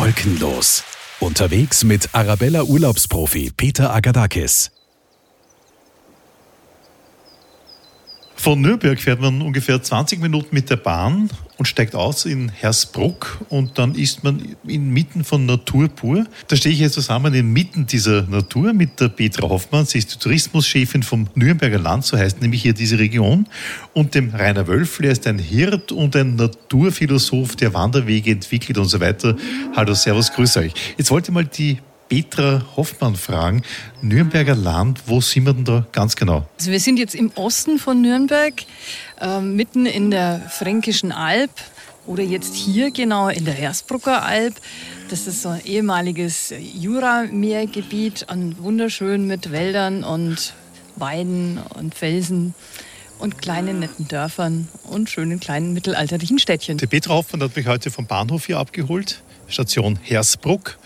Wolkenlos. Unterwegs mit Arabella Urlaubsprofi Peter Agadakis. Von Nürnberg fährt man ungefähr 20 Minuten mit der Bahn und steigt aus in Hersbruck und dann ist man inmitten von Natur pur. Da stehe ich jetzt zusammen inmitten dieser Natur mit der Petra Hoffmann. Sie ist die Tourismuschefin vom Nürnberger Land, so heißt nämlich hier diese Region. Und dem Rainer Wölfl, er ist ein Hirt und ein Naturphilosoph, der Wanderwege entwickelt und so weiter. Hallo, Servus, grüße euch. Jetzt wollte ich mal die Petra Hoffmann fragen. Nürnberger Land, wo sind wir denn da ganz genau? Also wir sind jetzt im Osten von Nürnberg, äh, mitten in der Fränkischen Alb oder jetzt hier genau in der Hersbrucker Alb. Das ist so ein ehemaliges Jurameergebiet, wunderschön mit Wäldern und Weiden und Felsen und kleinen netten Dörfern und schönen kleinen mittelalterlichen Städtchen. Die Petra Hoffmann hat mich heute vom Bahnhof hier abgeholt, Station Hersbruck.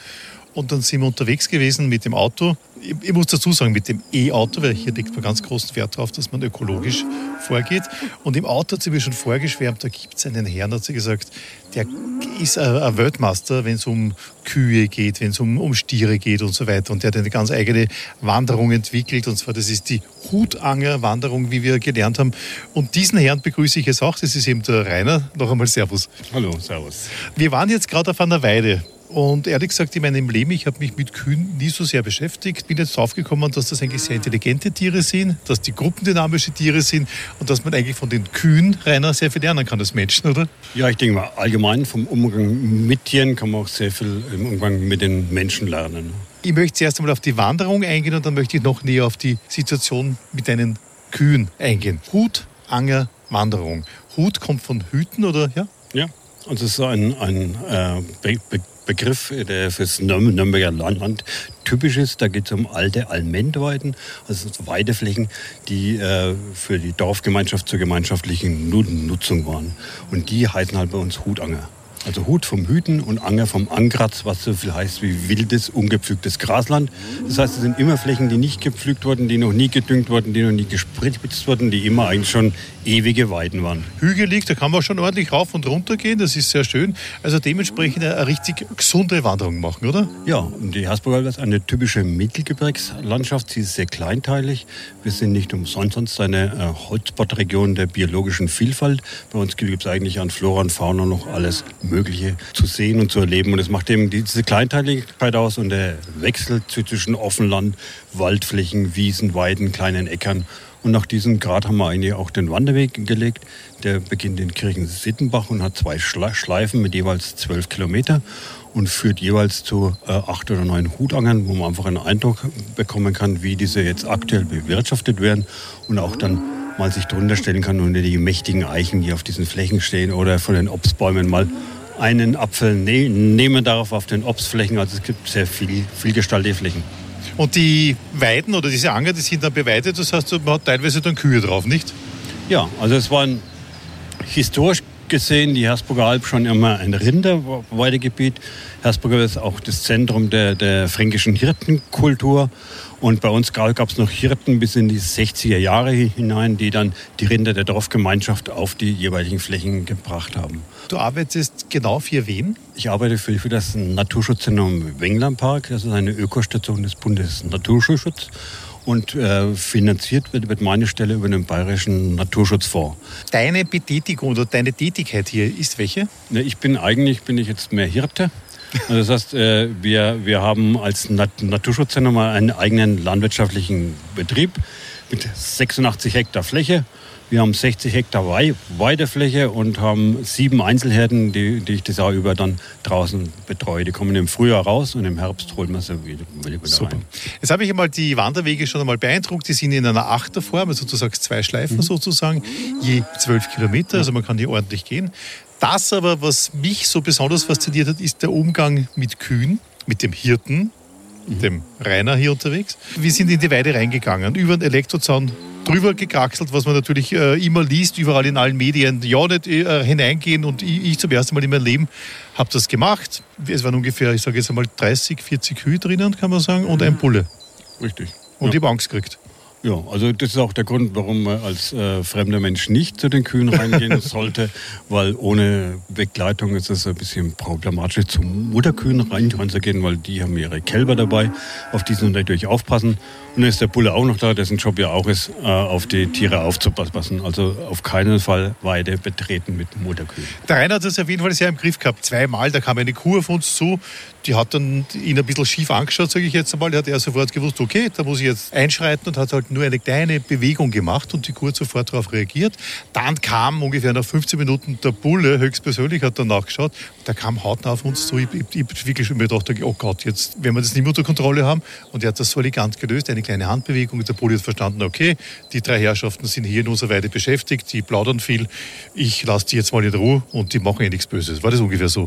Und dann sind wir unterwegs gewesen mit dem Auto. Ich, ich muss dazu sagen, mit dem E-Auto, weil hier legt man ganz großen Wert darauf, dass man ökologisch vorgeht. Und im Auto hat sie mir schon vorgeschwärmt, da gibt es einen Herrn, hat sie gesagt, der ist ein Weltmeister, wenn es um Kühe geht, wenn es um, um Stiere geht und so weiter. Und der hat eine ganz eigene Wanderung entwickelt. Und zwar, das ist die Hutanger-Wanderung, wie wir gelernt haben. Und diesen Herrn begrüße ich jetzt auch. Das ist eben der Rainer. Noch einmal Servus. Hallo, Servus. Wir waren jetzt gerade auf einer Weide und ehrlich gesagt, in meinem Leben, ich habe mich mit Kühen nie so sehr beschäftigt. Bin jetzt draufgekommen, dass das eigentlich sehr intelligente Tiere sind, dass die gruppendynamische Tiere sind und dass man eigentlich von den Kühen, Rainer, sehr viel lernen kann als Menschen, oder? Ja, ich denke mal, allgemein vom Umgang mit Tieren kann man auch sehr viel im Umgang mit den Menschen lernen. Ich möchte zuerst einmal auf die Wanderung eingehen und dann möchte ich noch näher auf die Situation mit deinen Kühen eingehen. Hut, Anger, Wanderung. Hut kommt von Hüten, oder? Ja, ja also es ist ein, ein äh, Be Begriff, der fürs Nürnberger Land typisch ist. Da geht es um alte Allmendweiden, also Weideflächen, die äh, für die Dorfgemeinschaft zur gemeinschaftlichen Nutzung waren. Und die heißen halt bei uns Hutanger. Also Hut vom Hüten und Anger vom Angratz, was so viel heißt wie wildes, ungepflügtes Grasland. Das heißt, es sind immer Flächen, die nicht gepflügt wurden, die noch nie gedüngt wurden, die noch nie gespritzt wurden, die immer eigentlich schon ewige Weiden waren. Hügelig, da kann man schon ordentlich rauf und runter gehen, das ist sehr schön. Also dementsprechend eine richtig gesunde Wanderung machen, oder? Ja, und die Hasburger ist eine typische Mittelgebirgslandschaft. Sie ist sehr kleinteilig. Wir sind nicht umsonst eine äh, Hotspot-Region der biologischen Vielfalt. Bei uns gibt es eigentlich an Flora und Fauna noch alles Mögliche zu sehen und zu erleben. Und es macht eben diese Kleinteiligkeit aus und der Wechsel zwischen Offenland, Waldflächen, Wiesen, Weiden, kleinen Äckern. Und nach diesem Grad haben wir eigentlich auch den Wanderweg gelegt. Der beginnt in Kirchen-Sittenbach und hat zwei Schleifen mit jeweils zwölf Kilometer und führt jeweils zu äh, acht oder neun Hutangern, wo man einfach einen Eindruck bekommen kann, wie diese jetzt aktuell bewirtschaftet werden und auch dann mal sich drunter stellen kann unter die mächtigen Eichen, die auf diesen Flächen stehen oder von den Obstbäumen mal einen Apfel ne nehmen darauf auf den Obstflächen. Also es gibt sehr viel, viel gestaltete Flächen. Und die Weiden oder diese Anger, die sind dann beweidet, das heißt, man hat teilweise dann Kühe drauf, nicht? Ja, also es waren historisch gesehen die Hersburger Alb schon immer ein Rinderweidegebiet. Hersburger ist auch das Zentrum der, der fränkischen Hirtenkultur. Und bei uns gab es noch Hirten bis in die 60er Jahre hinein, die dann die Rinder der Dorfgemeinschaft auf die jeweiligen Flächen gebracht haben. Du arbeitest genau für wen? Ich arbeite für, für das Naturschutzzentrum Wenglandpark. Das ist eine Ökostation des Bundes Naturschutzschutz und äh, finanziert wird, wird meine Stelle über den Bayerischen Naturschutzfonds. Deine Betätigung oder deine Tätigkeit hier ist welche? Ich bin eigentlich bin ich jetzt mehr Hirte. Also das heißt, äh, wir, wir haben als Naturschutzzentrum einen eigenen landwirtschaftlichen Betrieb mit 86 Hektar Fläche. Wir haben 60 Hektar Weidefläche und haben sieben Einzelherden, die, die ich das Jahr über dann draußen betreue. Die kommen im Frühjahr raus und im Herbst holen wir sie wieder, wieder Super. rein. Jetzt habe ich einmal die Wanderwege schon einmal beeindruckt. Die sind in einer Achterform, also du sagst zwei Schleifen mhm. sozusagen, je zwölf Kilometer, also man kann hier ordentlich gehen. Das aber, was mich so besonders fasziniert hat, ist der Umgang mit Kühen, mit dem Hirten, mhm. dem Rainer hier unterwegs. Wir sind in die Weide reingegangen, über den Elektrozaun drüber gekraxelt, was man natürlich äh, immer liest, überall in allen Medien. Ja, nicht äh, hineingehen und ich, ich, zum ersten Mal in meinem Leben habe das gemacht. Es waren ungefähr, ich sage jetzt einmal 30, 40 Kühe drinnen, kann man sagen, und ein mhm. Bulle. Richtig. Und ja. ich habe Angst gekriegt. Ja, also das ist auch der Grund, warum man als äh, fremder Mensch nicht zu den Kühen reingehen sollte, weil ohne Begleitung ist es ein bisschen problematisch, zu Mutterkühen reinzugehen, weil die haben ihre Kälber dabei, auf die sie natürlich aufpassen. Und ist der Bulle auch noch da, dessen Job ja auch ist, äh, auf die Tiere aufzupassen. Also auf keinen Fall Weide betreten mit Mutterkühen. Der Rainer hat das auf jeden Fall sehr im Griff gehabt. Zweimal, da kam eine Kuh auf uns zu, die hat dann ihn ein bisschen schief angeschaut, sage ich jetzt einmal. Da hat er sofort gewusst, okay, da muss ich jetzt einschreiten und hat halt nur eine kleine Bewegung gemacht und die Kuh hat sofort darauf reagiert. Dann kam ungefähr nach 15 Minuten der Bulle höchstpersönlich, hat dann nachgeschaut. Der kam hautnah auf uns zu. Ich, ich, ich wirklich schon mir gedacht, oh Gott, jetzt, wenn wir das nicht mehr unter Kontrolle haben. Und er hat das so elegant gelöst, eine kleine Handbewegung. Der Bulle hat verstanden, okay, die drei Herrschaften sind hier in unserer Weide beschäftigt, die plaudern viel. Ich lasse die jetzt mal in Ruhe und die machen eh nichts Böses. War das ungefähr so?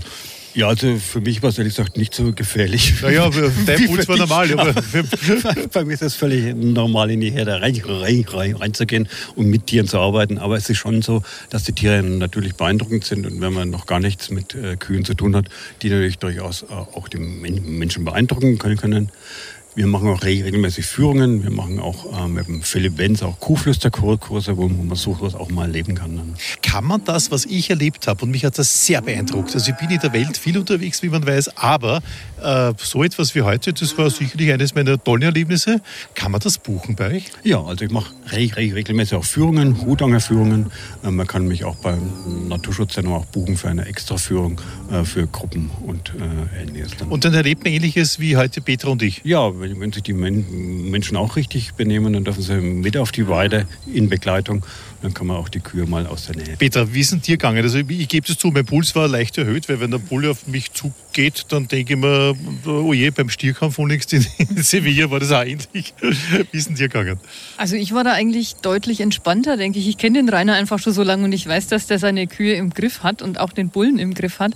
Ja, also für mich war es ehrlich gesagt nicht so gefährlich. Naja, dein Puls war normal. Aber Bei mir ist es völlig normal, in die Herde rein, rein, rein, reinzugehen und mit Tieren zu arbeiten. Aber es ist schon so, dass die Tiere natürlich beeindruckend sind. Und wenn man noch gar nichts mit äh, Kühen zu tun hat, die natürlich durchaus äh, auch die Men Menschen beeindrucken können. Wir machen auch regelmäßig Führungen. Wir machen auch äh, mit dem Philipp Wenz auch Kuhflüsterkurse, wo man sowas auch mal erleben kann. Dann. kann man das, was ich erlebt habe, und mich hat das sehr beeindruckt. Also ich bin in der Welt viel unterwegs, wie man weiß, aber äh, so etwas wie heute, das war sicherlich eines meiner tollen Erlebnisse. Kann man das buchen bei euch? Ja, also ich mache re re regelmäßig auch Führungen, Hutangerführungen. Äh, man kann mich auch beim Naturschutzzentrum auch buchen für eine Extraführung äh, für Gruppen und äh, ähnliches. Dann. Und dann erlebt man ähnliches wie heute Petra und ich. Ja, wenn, wenn sich die Men Menschen auch richtig benehmen, dann dürfen sie mit auf die Weide in Begleitung. Dann kann man auch die Kühe mal aus der Nähe. Petra, wie ist es dir gegangen? Also ich, ich gebe es zu, mein Puls war leicht erhöht, weil wenn der Bulle auf mich zugeht, dann denke ich mir, oh je, beim Stierkampf unlängst in, in Sevilla war das auch ähnlich. Wie ist es dir gegangen? Also ich war da eigentlich deutlich entspannter, denke ich. Ich kenne den Rainer einfach schon so lange und ich weiß, dass der seine Kühe im Griff hat und auch den Bullen im Griff hat.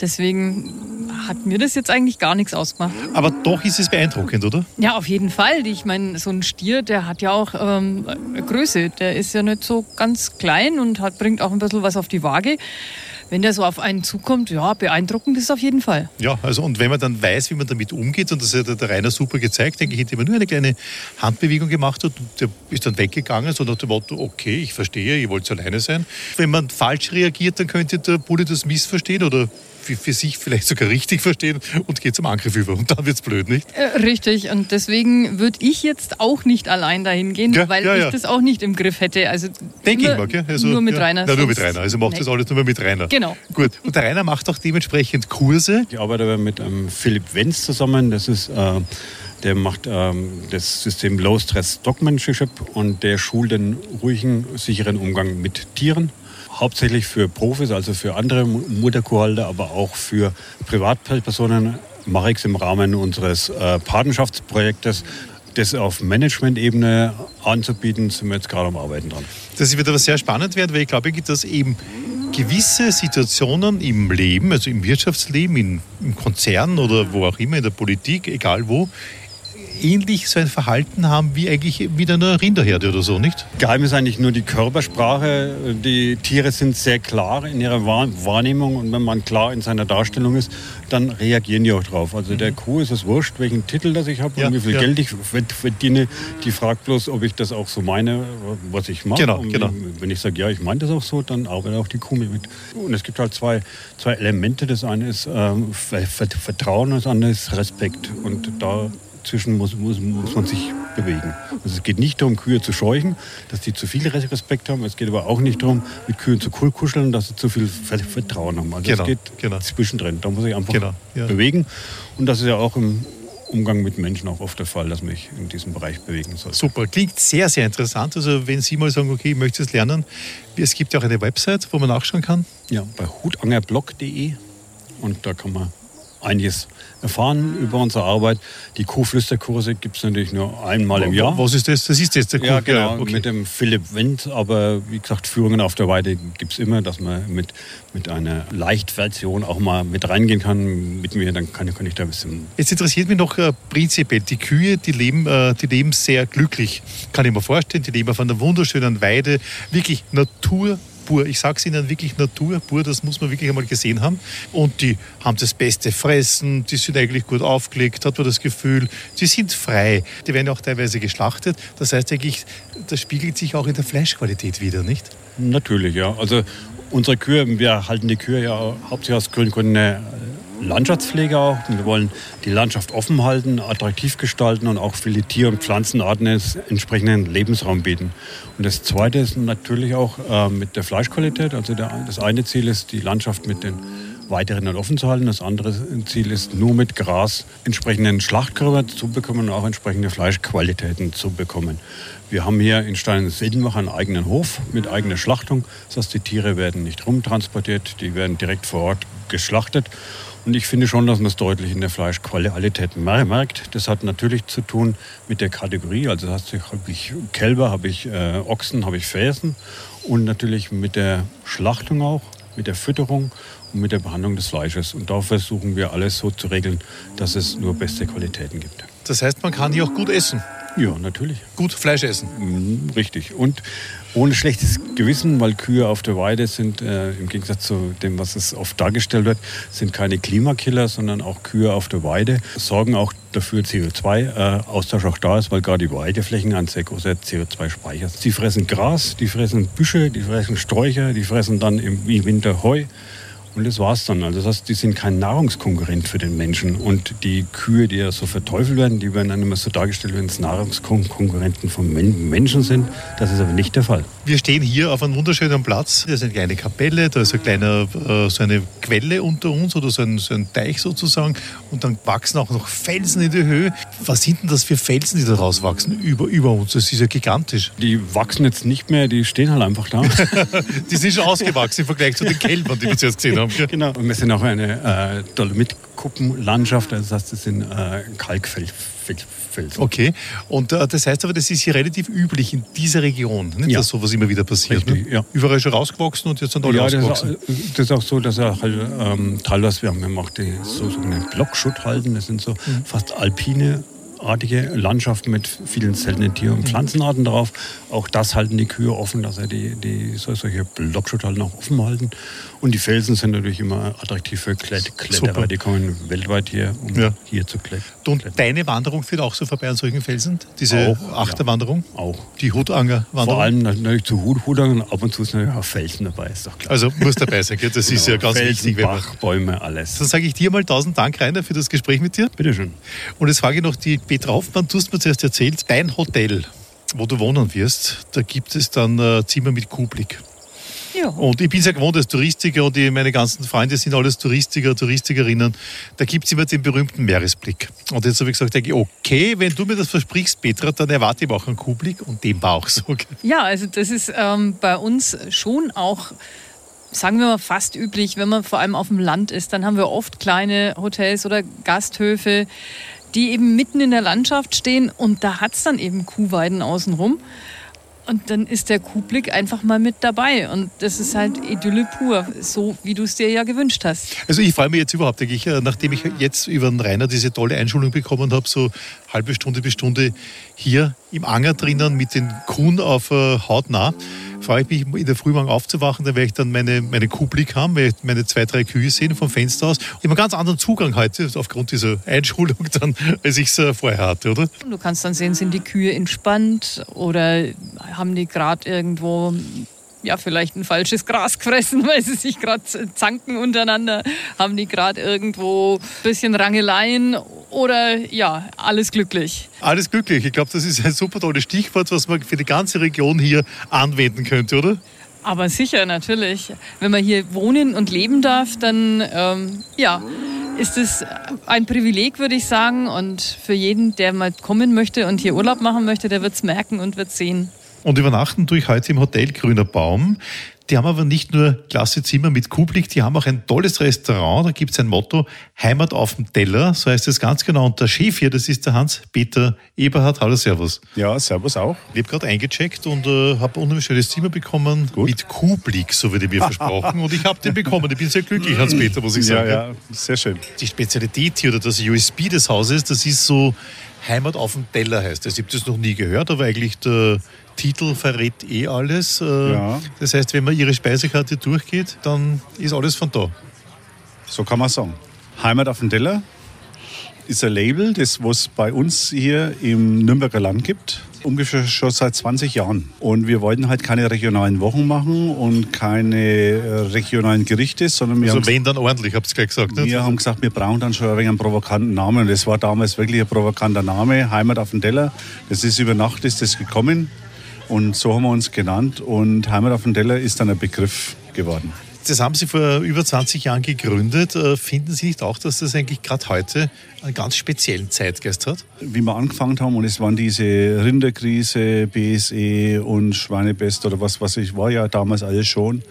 Deswegen hat mir das jetzt eigentlich gar nichts ausgemacht. Aber doch ist es beeindruckend, oder? Ja, auf jeden Fall. Ich meine, so ein Stier, der hat ja auch ähm, Größe. Der ist ja nicht so ganz klein und hat, bringt auch ein bisschen was auf die Waage. Wenn der so auf einen zukommt, ja, beeindruckend ist es auf jeden Fall. Ja, also und wenn man dann weiß, wie man damit umgeht, und das hat der Rainer super gezeigt, denke ich, hätte man nur eine kleine Handbewegung gemacht hat und der ist dann weggegangen, so nach dem Motto, okay, ich verstehe, ihr wollt alleine sein. Wenn man falsch reagiert, dann könnte der Bulle das missverstehen oder für, sich vielleicht sogar richtig verstehen und geht zum Angriff über. Und dann wird es blöd, nicht? Äh, richtig, und deswegen würde ich jetzt auch nicht allein dahin gehen, Ja, weil ja, ich ja. das auch nicht im Griff hätte. Also Denke ich nur- mal, gell? Also, nur mit ja. Rainer. Na, nur mit Rainer. Also macht Nee. das alles nur mit Rainer. Genau. Gut. Und der Rainer macht auch dementsprechend Kurse. Ich arbeite aber mit ähm, Philipp Wenz zusammen. Das ist, äh, der macht ähm, das System Low Stress Stockmanship und der schult den ruhigen, sicheren Umgang mit Tieren. Hauptsächlich für Profis, also für andere Mu- Mutterkuhhalter, aber auch für Privatpersonen mache ich es im Rahmen unseres äh, Patenschaftsprojektes. Das auf Management-Ebene anzubieten, sind wir jetzt gerade am Arbeiten dran. Das wird aber sehr spannend werden, weil ich glaube, dass eben gewisse Situationen im Leben, also im Wirtschaftsleben, in, im Konzern oder wo auch immer, in der Politik, egal wo, ähnlich so ein Verhalten haben wie eigentlich mit einer Rinderherde oder so, nicht? Geheim ist eigentlich nur die Körpersprache. Die Tiere sind sehr klar in ihrer Wahr- Wahrnehmung und wenn man klar in seiner Darstellung ist, dann reagieren die auch drauf. Also der Kuh ist es wurscht, welchen Titel das ich habe Mhm. Ja, und wie viel ja. Geld ich verd- verdiene. Die fragt bloß, ob ich das auch so meine, was ich mache. Genau, und genau. Wenn ich sage, ja, ich meine das auch so, dann arbeitet auch die Kuh mit. Und es gibt halt zwei, zwei Elemente. Das eine ist ähm, Ver- Ver- Vertrauen und das andere ist Respekt. Und da zwischen muss, muss, muss man sich bewegen. Also es geht nicht darum, Kühe zu scheuchen, dass die zu viel Respekt haben. Es geht aber auch nicht darum, mit Kühen zu kuscheln, dass sie zu viel Ver- Vertrauen haben. Also Genau, es geht genau. zwischendrin. Da muss ich einfach Genau, ja. bewegen. Und das ist ja auch im Umgang mit Menschen auch oft der Fall, dass mich in diesem Bereich bewegen soll. Super, klingt sehr, sehr interessant. Also wenn Sie mal sagen, okay, ich möchte es lernen, es gibt ja auch eine Website, wo man nachschauen kann. Ja, bei hutangerblog.de und da kann man einiges erfahren über unsere Arbeit. Die Kuhflüsterkurse gibt es natürlich nur einmal im Jahr. Was ist das? Das ist jetzt der Ja, Kuh- genau, okay. mit dem Philipp Wendt. Aber wie gesagt, Führungen auf der Weide gibt es immer, dass man mit, mit einer Leichtversion auch mal mit reingehen kann. Mit mir, dann kann, kann ich da ein bisschen. Jetzt interessiert mich noch äh, prinzipiell, die Kühe, die leben, äh, die leben sehr glücklich. Kann ich mir vorstellen, die leben auf einer wunderschönen Weide, wirklich pur. Ich sage es Ihnen wirklich Natur pur, das muss man wirklich einmal gesehen haben. Und die haben das beste Fressen, die sind eigentlich gut aufgelegt, hat man das Gefühl, die sind frei. Die werden auch teilweise geschlachtet. Das heißt eigentlich, das spiegelt sich auch in der Fleischqualität wieder, nicht? Natürlich, ja. Also unsere Kühe, wir halten die Kühe ja hauptsächlich aus Gründen eine Landschaftspflege auch. Wir wollen die Landschaft offen halten, attraktiv gestalten und auch für die Tier- und Pflanzenarten entsprechenden Lebensraum bieten. Und das Zweite ist natürlich auch äh, mit der Fleischqualität. Also der, das eine Ziel ist, die Landschaft mit den weiteren offen zu halten. Das andere Ziel ist, nur mit Gras entsprechenden Schlachtkörper zu bekommen und auch entsprechende Fleischqualitäten zu bekommen. Wir haben hier in Stein-Sildenbach einen eigenen Hof mit eigener Schlachtung. Das heißt, die Tiere werden nicht rumtransportiert, die werden direkt vor Ort geschlachtet. Und ich finde schon, dass man es deutlich in der Fleischqualität merkt. Das hat natürlich zu tun mit der Kategorie. Also habe ich Kälber, habe ich äh, Ochsen, habe ich Fäsen. Und natürlich mit der Schlachtung auch, mit der Fütterung und mit der Behandlung des Fleisches. Und da versuchen wir alles so zu regeln, dass es nur beste Qualitäten gibt. Das heißt, man kann hier auch gut essen. Ja, natürlich. Gut Fleisch essen. Mhm, richtig. Und ohne schlechtes Gewissen, weil Kühe auf der Weide sind, äh, im Gegensatz zu dem, was es oft dargestellt wird, sind keine Klimakiller, sondern auch Kühe auf der Weide sorgen auch dafür, CO2-Austausch äh, auch da ist, weil gerade die Weideflächen ein sehr großer CO2-Speicher sind. Sie fressen Gras, die fressen Büsche, die fressen Sträucher, die fressen dann im Winter Heu. Und das war's dann. Also das heißt, die sind kein Nahrungskonkurrent für den Menschen. Und die Kühe, die ja so verteufelt werden, die werden dann immer so dargestellt, wenn es Nahrungskonkurrenten von Menschen sind. Das ist aber nicht der Fall. Wir stehen hier auf einem wunderschönen Platz. Da ist eine kleine Kapelle, da ist ein kleiner, äh, so eine Quelle unter uns oder so ein, so ein Teich sozusagen. Und dann wachsen auch noch Felsen in die Höhe. Was sind denn das für Felsen, die da rauswachsen über, über uns? Das ist ja gigantisch. Die wachsen jetzt nicht mehr, die stehen halt einfach da. die sind schon ausgewachsen im Vergleich zu den Kälbern, die wir zuerst gesehen haben haben. Genau. Und wir sind auch eine äh, Dolomitkuppenlandschaft, also das heißt, das sind äh, Kalkfelsen. Okay, und äh, das heißt aber, das ist hier relativ üblich in dieser Region, nicht, ja. dass sowas immer wieder passiert. Richtig, ne? ja. Überall schon rausgewachsen und jetzt sind alle ja, rausgewachsen. Das ist, auch, das ist auch so, dass er halt ähm, teilweise, wir haben auch die so sogenannten Blockschutt halten, das sind so mhm. fast alpine artige Landschaft mit vielen seltenen Tier- und Pflanzenarten drauf. Auch das halten die Kühe offen, dass sie die, die solche Blockschutt halt noch offen halten. Und die Felsen sind natürlich immer attraktiv für Kletterer. Super. Die kommen weltweit hier, um ja. hier zu klettern. Und deine Wanderung führt auch so vorbei an solchen Felsen? Diese auch, Achterwanderung? Ja, auch. Die Hutangerwanderung? Vor allem natürlich zu Hut, Hutangern, ab und zu ist natürlich auch Felsen dabei, ist doch klar. Also muss dabei sein, das genau. ist ja ganz Felsen, wichtig. Bach, Bäume, alles. Dann sage ich dir mal tausend Dank, Rainer, für das Gespräch mit dir. Bitteschön. Und jetzt frage ich noch die Petra Hoffmann, du hast mir zuerst erzählt, dein Hotel, wo du wohnen wirst, da gibt es dann äh, Zimmer mit Kuhblick. Ja. Und ich bin sehr gewohnt als Touristiker und meine ganzen Freunde sind alles Touristiker, Touristikerinnen. Da gibt es immer den berühmten Meeresblick. Und jetzt habe ich gesagt, okay, wenn du mir das versprichst, Petra, dann erwarte ich auch einen Kuhblick und den Bauch so. Ja, also das ist ähm, bei uns schon auch sagen wir mal, fast üblich, wenn man vor allem auf dem Land ist. Dann haben wir oft kleine Hotels oder Gasthöfe, die eben mitten in der Landschaft stehen und da hat es dann eben Kuhweiden außenrum. Und dann ist der Kuhblick einfach mal mit dabei. Und das ist halt Idylle pur, so wie du es dir ja gewünscht hast. Also ich freue mich jetzt überhaupt, ich, äh, nachdem ich jetzt über den Rainer diese tolle Einschulung bekommen habe, so halbe Stunde bis Stunde hier im Anger drinnen mit den Kuhn auf äh, hautnah freue ich mich, in der Früh morgen aufzuwachen, dann werde ich dann meine, meine Kuhblick haben, werde ich meine zwei, drei Kühe sehen vom Fenster aus. Ich habe einen ganz anderen Zugang heute aufgrund dieser Einschulung dann, als ich es äh, vorher hatte, oder? Du kannst dann sehen, sind die Kühe entspannt oder haben die gerade irgendwo ja, vielleicht ein falsches Gras gefressen, weil sie sich gerade zanken untereinander. Haben die gerade irgendwo ein bisschen Rangeleien oder ja, alles glücklich? Alles glücklich. Ich glaube, das ist ein super tolles Stichwort, was man für die ganze Region hier anwenden könnte, oder? Aber sicher, natürlich. Wenn man hier wohnen und leben darf, dann ähm, ja, ist es ein Privileg, würde ich sagen. Und für jeden, der mal kommen möchte und hier Urlaub machen möchte, der wird es merken und wird sehen. Und übernachten tue ich heute im Hotel Grüner Baum. Die haben aber nicht nur klasse Zimmer mit Kuhblick, die haben auch ein tolles Restaurant. Da gibt es ein Motto, Heimat auf dem Teller, so heißt es ganz genau. Und der Chef hier, das ist der Hans-Peter Eberhard. Hallo, Servus. Ja, Servus auch. Ich habe gerade eingecheckt und äh, habe ein unheimlich schönes Zimmer bekommen Gut. mit Kuhblick, so wurde mir versprochen. Und ich habe den bekommen. Ich bin sehr glücklich, Hans-Peter, muss ich sagen. Ja, ja, sehr schön. Die Spezialität hier oder das USB des Hauses, das ist so Heimat auf dem Teller heißt das. Ich habe das noch nie gehört, aber eigentlich der Titel verrät eh alles. Äh, Ja. Das heißt, wenn man Ihre Speisekarte durchgeht, dann ist alles von da. So kann man sagen. Heimat auf dem Teller ist ein Label, das was bei uns hier im Nürnberger Land gibt. Ungefähr schon seit 20 Jahren. Und wir wollten halt keine regionalen Wochen machen und keine äh, regionalen Gerichte, sondern wir Also haben wenn, dann ordentlich, habt ihr gleich gesagt. nicht? wir haben gesagt, wir brauchen dann schon ein wenig einen provokanten Namen. Und das war damals wirklich ein provokanter Name, Heimat auf dem Teller. Das ist über Nacht ist das gekommen. Und so haben wir uns genannt. Und Heimat auf dem Teller ist dann ein Begriff geworden. Das haben Sie vor über 20 Jahren gegründet. Äh, Finden Sie nicht auch, dass das eigentlich gerade heute einen ganz speziellen Zeitgeist hat? Wie wir angefangen haben, und es waren diese Rinderkrise, BSE und Schweinepest oder was, was ich war ja damals alles schon.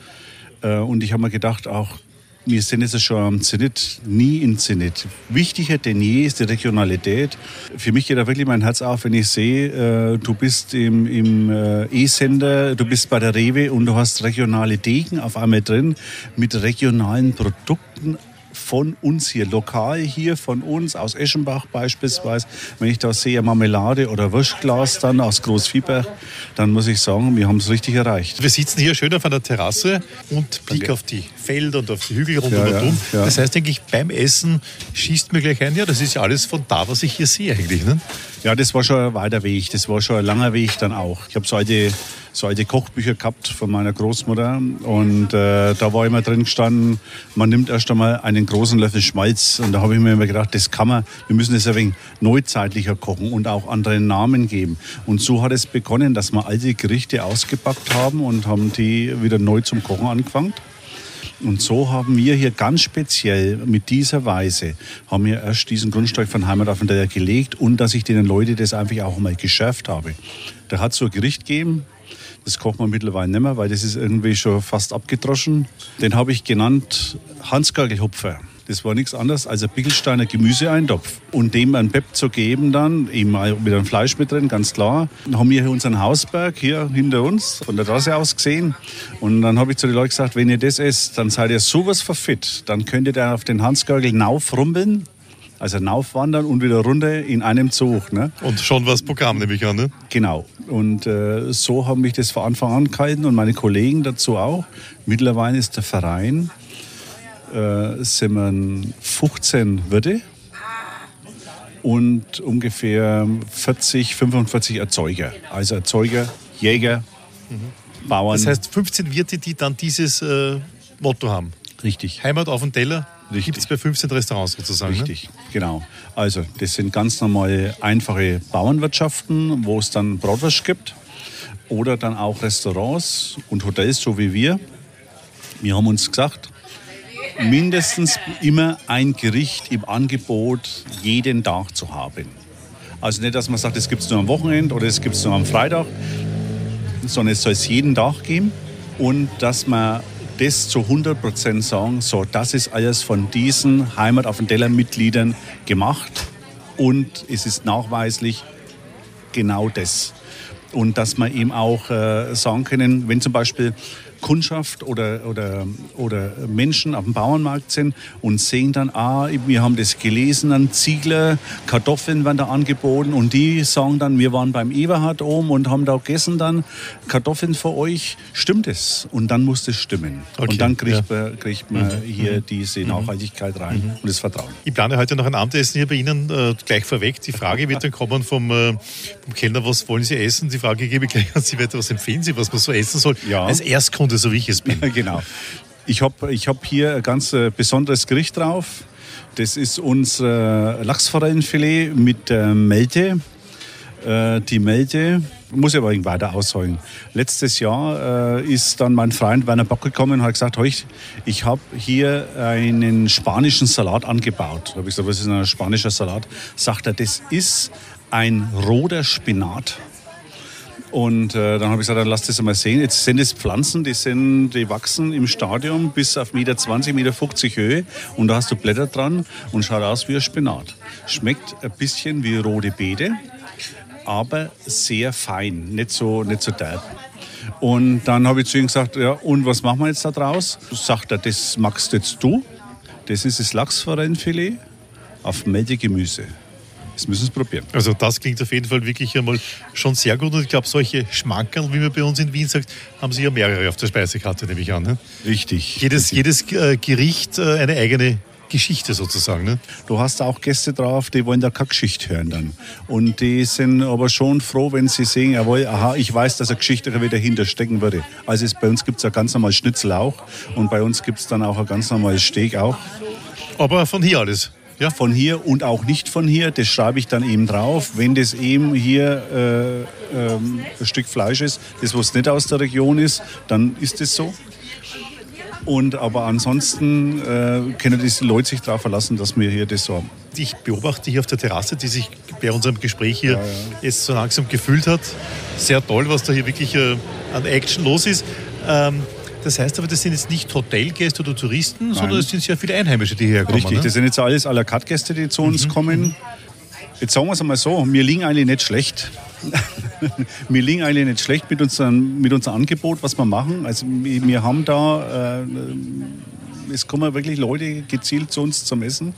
Äh, Und ich habe mir gedacht, auch wir sind jetzt schon am Zenit, nie im Zenit. Wichtiger denn je ist die Regionalität. Für mich geht da wirklich mein Herz auf, wenn ich sehe, äh, du bist im, im äh, E-Sender, du bist bei der Rewe und du hast regionale Degen auf einmal drin mit regionalen Produkten von uns hier, lokal hier von uns, aus Eschenbach beispielsweise. Wenn ich da sehe Marmelade oder Wurstglas dann aus Großviehberg, dann muss ich sagen, wir haben es richtig erreicht. Wir sitzen hier schön auf einer Terrasse und Blick Danke. auf die Felder und auf die Hügel rund Ja, und um. ja. Das heißt eigentlich, beim Essen schießt mir gleich ein, ja, das ist ja alles von da, was ich hier sehe eigentlich. Ne? Ja, das war schon ein weiter Weg, das war schon ein langer Weg dann auch. Ich habe so alte, so alte Kochbücher gehabt von meiner Großmutter und äh, da war immer drin gestanden, man nimmt erst einmal einen großen Löffel Schmalz und da habe ich mir immer gedacht, das kann man, wir müssen das ein wenig neuzeitlicher kochen und auch anderen Namen geben. Und so hat es begonnen, dass wir alte Gerichte ausgepackt haben und haben die wieder neu zum Kochen angefangen. Und so haben wir hier ganz speziell mit dieser Weise, haben wir erst diesen Grundstein von Heimat auf den Teller gelegt und dass ich den Leuten das einfach auch mal geschärft habe. Da hat es so ein Gericht gegeben, das kocht man mittlerweile nicht mehr, weil das ist irgendwie schon fast abgedroschen. Den habe ich genannt Hansgagelhupfer. Das war nichts anderes als ein Pickelsteiner Gemüseeintopf. Und dem ein Pep zu geben dann, eben mit einem Fleisch mit drin, ganz klar. Dann haben wir hier unseren Hausberg hier hinter uns, von der Straße aus gesehen. Und dann habe ich zu den Leuten gesagt, wenn ihr das esst, dann seid ihr sowas verfit. Dann könnt ihr auf den Hansgagel naufrumpeln, also naufwandern und wieder runter in einem Zug. Ne? Und schon was Programm, nehme ich an. Ne? Genau. Und äh, so haben mich das von Anfang an gehalten und meine Kollegen dazu auch. Mittlerweile ist der Verein, äh, sind wir 15 Wirte und ungefähr 40, 45 Erzeuger. Also Erzeuger, Jäger, Bauern. Das heißt 15 Wirte, die dann dieses äh, Motto haben. richtig. Heimat auf dem Teller. Gibt es bei 15 Restaurants sozusagen. Ne? Richtig, genau. Also das sind ganz normale, einfache Bauernwirtschaften, wo es dann Bratwurst gibt oder dann auch Restaurants und Hotels, so wie wir. Wir haben uns gesagt, mindestens immer ein Gericht im Angebot jeden Tag zu haben. Also nicht, dass man sagt, es gibt es nur am Wochenende oder es gibt es nur am Freitag, sondern es soll es jeden Tag geben und dass man das zu 100 Prozent sagen, so, das ist alles von diesen Heimat auf den Teller Mitgliedern gemacht und es ist nachweislich genau das. Und dass man eben auch äh, sagen können, wenn zum Beispiel Kundschaft oder, oder, oder Menschen auf dem Bauernmarkt sind und sehen dann, ah, wir haben das gelesen, an Ziegler, Kartoffeln werden da angeboten und die sagen dann, wir waren beim Eberhard oben und haben da gegessen dann Kartoffeln für euch. Stimmt es? Und dann muss das stimmen. Okay, und dann kriegt ja. man, kriegt man hier diese Nachhaltigkeit rein und das Vertrauen. Ich plane heute noch ein Abendessen hier bei Ihnen äh, gleich vorweg. Die Frage wird dann kommen vom, äh, vom Kellner, was wollen Sie essen? Die Frage gebe ich gleich an Sie weiter. Was empfehlen Sie, was man so essen soll? Ja. Als Erstkunde, so wie ich es bin. genau. Ich habe ich hab hier ein ganz äh, besonderes Gericht drauf. Das ist unser Lachsforellenfilet mit äh, Melte. Äh, die Melte muss ich aber weiter ausholen. Letztes Jahr ist dann mein Freund Werner Bock gekommen und hat gesagt, "Hoi, ich habe hier einen spanischen Salat angebaut. Da habe ich gesagt, was ist ein spanischer Salat? Sagt er, das ist ein roter Spinat. Und äh, dann habe ich gesagt, dann lass das mal sehen. Jetzt sind es Pflanzen, die, sind, die wachsen im Stadium bis auf 1,20 Meter, 1,50 Meter Höhe. Und da hast du Blätter dran und schaut aus wie ein Spinat. Schmeckt ein bisschen wie rote Beete, aber sehr fein, nicht so, nicht so derb. Und dann habe ich zu ihm gesagt, ja, und was machen wir jetzt da draus? Sagt er, das magst jetzt du. Das ist das Lachsforellenfilet auf Meldegemüse. Das müssen Sie probieren. Also das klingt auf jeden Fall wirklich einmal schon sehr gut. Und ich glaube, solche Schmankerl, wie man bei uns in Wien sagt, haben Sie ja mehrere auf der Speisekarte, nehme ich an. Ne? Richtig. Jedes, jedes äh, Gericht äh, eine eigene Geschichte sozusagen. Ne? Du hast auch Gäste drauf, die wollen da keine Geschichte hören dann. Und die sind aber schon froh, wenn sie sehen, jawohl, aha, ich weiß, dass eine Geschichte wieder dahinter stecken würde. Also ist, bei uns gibt es ja ganz normal Schnitzel auch und bei uns gibt es dann auch ein ganz normales Steak auch. Aber von hier alles. Ja. Von hier und auch nicht von hier, das schreibe ich dann eben drauf. Wenn das eben hier äh, ähm, ein Stück Fleisch ist, das was nicht aus der Region ist, dann ist es so. Und aber ansonsten äh, können die Leute sich darauf verlassen, dass wir hier das so haben. Ich beobachte hier auf der Terrasse, die sich bei unserem Gespräch hier ja, ja. jetzt so langsam gefühlt hat. Sehr toll, was da hier wirklich äh, an Action los ist. Ähm, das heißt aber, das sind jetzt nicht Hotelgäste oder Touristen, Nein. sondern es sind sehr viele Einheimische, die hierher kommen. Richtig, ne? das sind jetzt alles à la carte Gäste, die zu uns mhm. kommen. Jetzt sagen wir es einmal so, wir liegen eigentlich nicht schlecht. wir liegen eigentlich nicht schlecht mit unserem, mit unserem Angebot, was wir machen. Also wir haben da, äh, es kommen wirklich Leute gezielt zu uns zum Essen.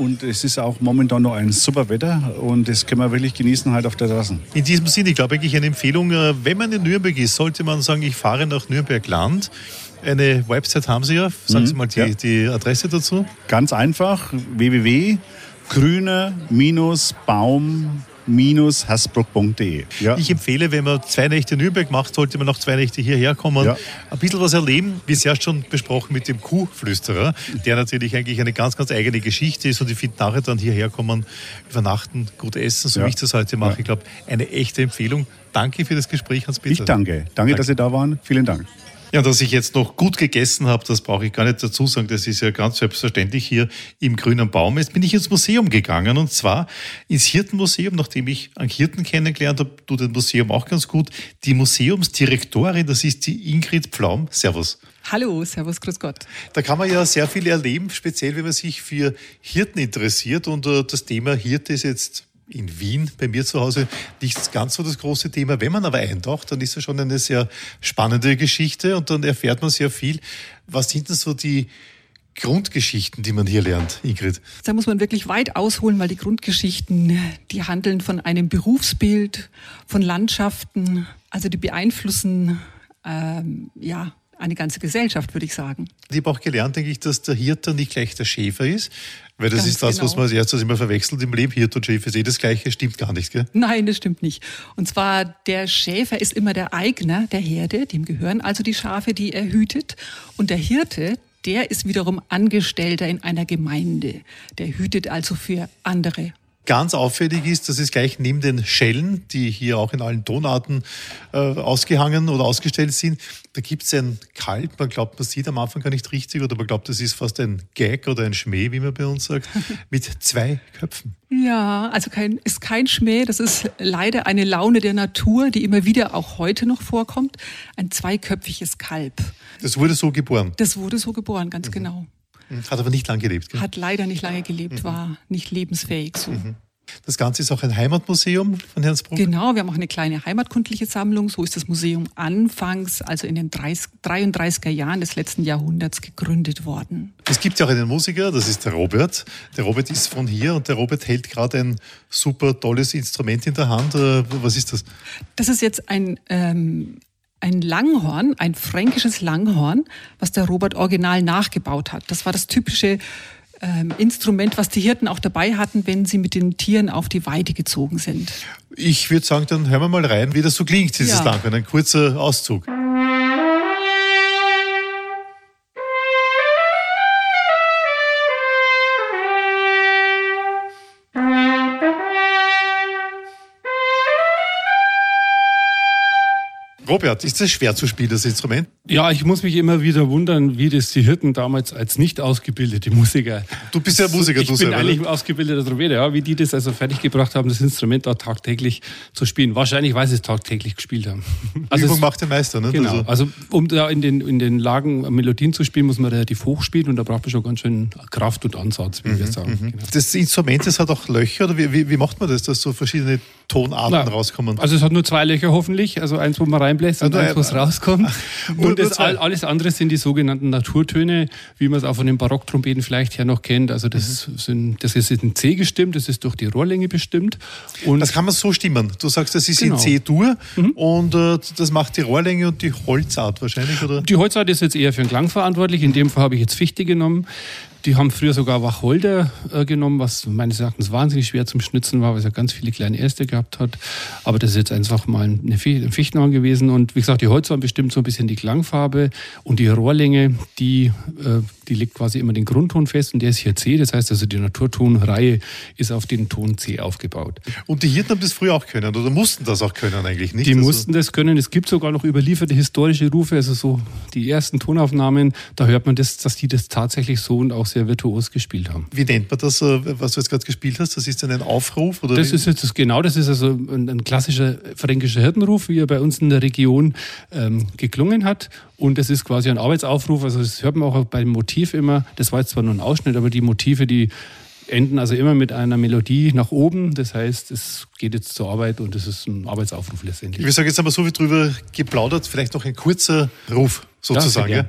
Und es ist auch momentan noch ein super Wetter und das können wir wirklich genießen halt auf der Terrasse. In diesem Sinne, ich glaube eigentlich eine Empfehlung, äh, wenn man in Nürnberg ist, sollte man sagen, ich fahre nach Nürnberg Land. Eine Website haben Sie ja. Sagen Sie mhm, mal die, ja. die Adresse dazu. Ganz einfach, www.grüner-baum hersbruck.de. Ja. Ich empfehle, wenn man zwei Nächte in Nürnberg macht, sollte man noch zwei Nächte hierher kommen. Ja. Ein bisschen was erleben, wie sehr schon besprochen mit dem Kuhflüsterer, der natürlich eigentlich eine ganz, ganz eigene Geschichte ist und ich finde nachher dann hierher kommen, übernachten, gut essen, so ja. wie ich das heute mache. Ich glaube, eine echte Empfehlung. Danke für das Gespräch, Hans-Peter. Ich danke. danke. Danke, dass Sie da waren. Vielen Dank. Ja, dass ich jetzt noch gut gegessen habe, das brauche ich gar nicht dazu sagen. Das ist ja ganz selbstverständlich hier im Grünen Baum. Jetzt bin ich ins Museum gegangen und zwar ins Hirtenmuseum, nachdem ich einen Hirten kennengelernt habe, tut das Museum auch ganz gut. Die Museumsdirektorin, das ist die Ingrid Pflaum. Servus. Hallo, Servus, Grüß Gott. Da kann man ja sehr viel erleben, speziell wenn man sich für Hirten interessiert und äh, das Thema Hirte ist jetzt in Wien bei mir zu Hause nicht ganz so das große Thema. Wenn man aber eintaucht, dann ist das schon eine sehr spannende Geschichte und dann erfährt man sehr viel. Was sind denn so die Grundgeschichten, die man hier lernt, Ingrid? Da muss man wirklich weit ausholen, weil die Grundgeschichten, die handeln von einem Berufsbild, von Landschaften, also die beeinflussen ähm, ja eine ganze Gesellschaft, würde ich sagen. Ich habe auch gelernt, denke ich, dass der Hirte nicht gleich der Schäfer ist, weil das Ganz ist das, genau. was man als erstes immer verwechselt im Leben. Hirte und Schäfer ist eh das Gleiche, stimmt gar nicht, gell? Nein, das stimmt nicht. Und zwar, der Schäfer ist immer der Eigner der Herde, dem gehören also die Schafe, die er hütet. Und der Hirte, der ist wiederum Angestellter in einer Gemeinde. Der hütet also für andere ganz auffällig ist, das ist gleich neben den Schellen, die hier auch in allen Tonarten äh, ausgehangen oder ausgestellt sind, da gibt es ein Kalb. Man glaubt, man sieht am Anfang gar nicht richtig oder man glaubt, das ist fast ein Gag oder ein Schmäh, wie man bei uns sagt, mit zwei Köpfen. Ja, also kein, ist kein Schmäh, das ist leider eine Laune der Natur, die immer wieder auch heute noch vorkommt. Ein zweiköpfiges Kalb. Das wurde so geboren. Das wurde so geboren, ganz mhm. genau. Hat aber nicht lange gelebt. Gell? Hat leider nicht lange gelebt, mhm. war nicht lebensfähig so. Mhm. Das Ganze ist auch ein Heimatmuseum von Herrnsbruck? Genau, wir haben auch eine kleine heimatkundliche Sammlung. So ist das Museum anfangs, also in den 30, 33er Jahren des letzten Jahrhunderts gegründet worden. Es gibt ja auch einen Musiker, das ist der Robert. Der Robert ist von hier und der Robert hält gerade ein super tolles Instrument in der Hand. Äh, was ist das? Das ist jetzt ein ähm, ein Langhorn, ein fränkisches Langhorn, was der Robert original nachgebaut hat. Das war das typische ähm, Instrument, was die Hirten auch dabei hatten, wenn sie mit den Tieren auf die Weide gezogen sind. Ich würde sagen, dann hören wir mal rein, wie das so klingt, dieses ja. Langhorn. Ein kurzer Auszug. Robert, ist das schwer zu spielen, das Instrument? Ja, ich muss mich immer wieder wundern, wie das die Hirten damals als nicht ausgebildete Musiker. Du bist ja Musiker, ich du Ich bin eigentlich oder? ausgebildeter Trompeter, ja, wie die das also fertiggebracht haben, das Instrument da tagtäglich zu spielen. Wahrscheinlich, weil sie es tagtäglich gespielt haben. Also Übung es, macht den Meister, ne? Genau. Also, also um da in den, in den Lagen Melodien zu spielen, muss man relativ hoch spielen und da braucht man schon ganz schön Kraft und Ansatz, wie mhm, wir sagen. Mhm. Genau. Das Instrument, das hat auch Löcher, oder wie, wie, wie macht man das, dass so verschiedene Tonarten Na, rauskommen? Also es hat nur zwei Löcher hoffentlich, also eins, wo man reinbläst und eins, wo es rauskommt. und das all, alles andere sind die sogenannten Naturtöne, wie man es auch von den Barocktrompeten vielleicht her noch kennt. Also das, Mhm. sind, das ist in C gestimmt, das ist durch die Rohrlänge bestimmt. Und Das kann man so stimmen. Du sagst, das ist Genau. in C-Dur und äh, das macht die Rohrlänge und die Holzart wahrscheinlich, oder? Die Holzart ist jetzt eher für den Klang verantwortlich. In dem Fall habe ich jetzt Fichte genommen. Die haben früher sogar Wacholder äh, genommen, was meines Erachtens wahnsinnig schwer zum Schnitzen war, weil es ja ganz viele kleine Äste gehabt hat. Aber das ist jetzt einfach mal ein Fichtenhorn gewesen. Und wie gesagt, die Holzart bestimmt so ein bisschen die Klangfarbe und die Rohrlänge, die, äh, die legt quasi immer den Grundton fest und der ist hier C. Das heißt also, die Naturtonreihe ist auf den Ton C aufgebaut. Und die Hirten haben das früher auch können oder mussten das auch können eigentlich nicht? Die Also- mussten das können. Es gibt sogar noch überlieferte historische Rufe, also so die ersten Tonaufnahmen. Da hört man das, dass die das tatsächlich so und auch sehr virtuos gespielt haben. Wie nennt man das, äh, was du jetzt gerade gespielt hast? Das ist dann ein Aufruf? Oder Das wie? ist jetzt das, genau, das ist also ein, ein klassischer fränkischer Hirtenruf, wie er bei uns in der Region ähm, geklungen hat. Und das ist quasi ein Arbeitsaufruf. Also das hört man auch beim Motiv immer. Das war jetzt zwar nur ein Ausschnitt, aber die Motive, die enden also immer mit einer Melodie nach oben. Das heißt, es geht jetzt zur Arbeit und es ist ein Arbeitsaufruf letztendlich. Ich sagen, jetzt haben wir so viel drüber geplaudert. Vielleicht noch ein kurzer Ruf sozusagen. Ja,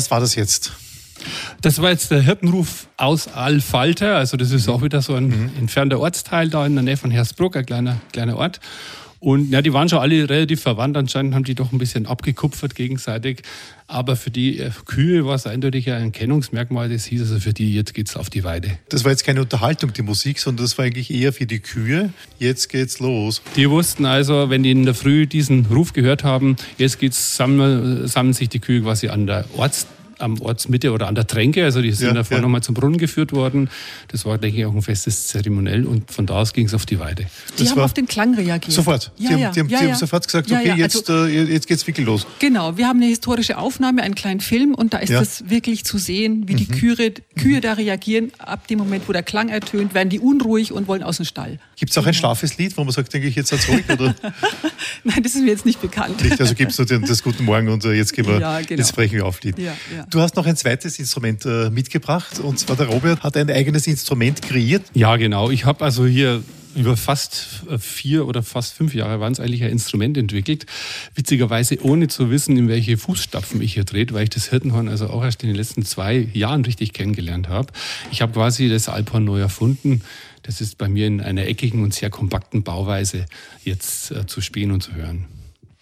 Was war das jetzt? Das war jetzt der Hirtenruf aus Alfalter. Also das ist auch wieder so ein Mhm. entfernter Ortsteil da in der Nähe von Hersbruck, ein kleiner, kleiner Ort. Und ja, die waren schon alle relativ verwandt. Anscheinend haben die doch ein bisschen abgekupfert gegenseitig. Aber für die äh, Kühe war es eindeutig ein Erkennungsmerkmal. Das hieß also für die, jetzt geht's auf die Weide. Das war jetzt keine Unterhaltung, die Musik, sondern das war eigentlich eher für die Kühe. Jetzt geht's los. Die wussten also, wenn die in der Früh diesen Ruf gehört haben, jetzt geht's, sammeln, sammeln sich die Kühe quasi an der Orts am Ortsmitte oder an der Tränke, also die sind Ja, davor ja. nochmal zum Brunnen geführt worden. Das war, denke ich, auch ein festes Zeremoniell und von da aus ging es auf die Weide. Die Das haben auf den Klang reagiert. Sofort. Ja, die haben, ja, die haben, ja, die haben sofort gesagt, Ja, okay, ja, jetzt, also- äh, jetzt geht's wirklich los. Genau, wir haben eine historische Aufnahme, einen kleinen Film und da ist Ja. das wirklich zu sehen, wie die Mhm. Kühe, Kühe da reagieren. Ab dem Moment, wo der Klang ertönt, werden die unruhig und wollen aus dem Stall. Gibt es auch ein schlafes Lied, wo man sagt, denke ich, jetzt ruhig oder Nein, das ist mir jetzt nicht bekannt. nicht? Also gibt es nur den, das Guten Morgen und äh, jetzt, gehen wir, Ja, genau. jetzt brechen wir auf Lied. Ja, ja. Du hast noch ein zweites Instrument äh, mitgebracht und zwar der Robert hat ein eigenes Instrument kreiert. Ja, genau. Ich habe also hier über fast äh, vier oder fast fünf Jahre waren es eigentlich ein Instrument entwickelt. Witzigerweise ohne zu wissen, in welche Fußstapfen ich hier trete, weil ich das Hirtenhorn also auch erst in den letzten zwei Jahren richtig kennengelernt habe. Ich habe quasi das Alphorn neu erfunden. Das ist bei mir in einer eckigen und sehr kompakten Bauweise jetzt äh, zu spielen und zu hören.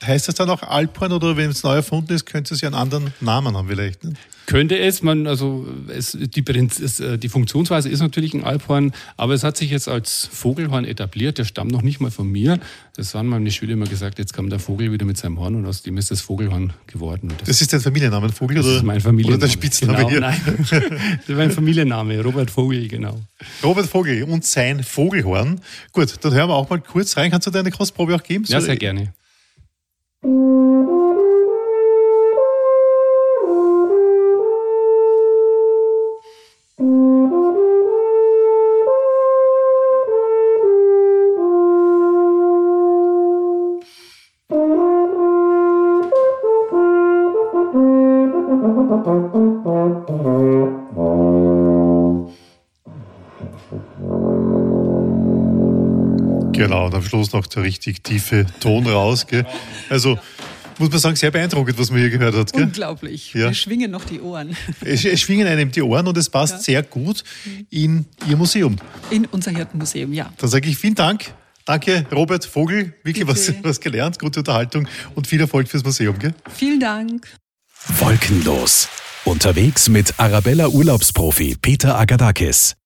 Heißt das dann auch Alphorn oder wenn es neu erfunden ist, könnte es ja einen anderen Namen haben vielleicht? Ne? Könnte es, man, also es, die, es, äh, die Funktionsweise ist natürlich ein Alphorn, aber es hat sich jetzt als Vogelhorn etabliert. Der stammt noch nicht mal von mir. Das haben meine Schüler immer gesagt, jetzt kam der Vogel wieder mit seinem Horn und aus dem ist das Vogelhorn geworden. Und Das ist dein Familienname, Vogel? das oder, ist mein Familienname. Oder dein Spitzname genau, hier? Nein, das ist mein Familienname, Robert Vogel, genau. Robert Vogel und sein Vogelhorn. Gut, dann hören wir auch mal kurz rein. Kannst du dir eine Kostprobe auch geben? Ja, sehr gerne. Genau, und am Schluss noch der richtig tiefe Ton raus. Gell? Also muss man sagen, sehr beeindruckend, was man hier gehört hat. Gell? Unglaublich. Ja. Wir schwingen noch die Ohren Es, es schwingen einem die Ohren und es passt Ja. sehr gut in Ihr Museum. in unser Hirtenmuseum, ja. Dann sage ich vielen Dank. Danke, Robert Vogel. Wirklich was, was gelernt, gute Unterhaltung und viel Erfolg fürs Museum. Gell? Vielen Dank. Wolkenlos. Unterwegs mit Arabella Urlaubsprofi Peter Agadakis.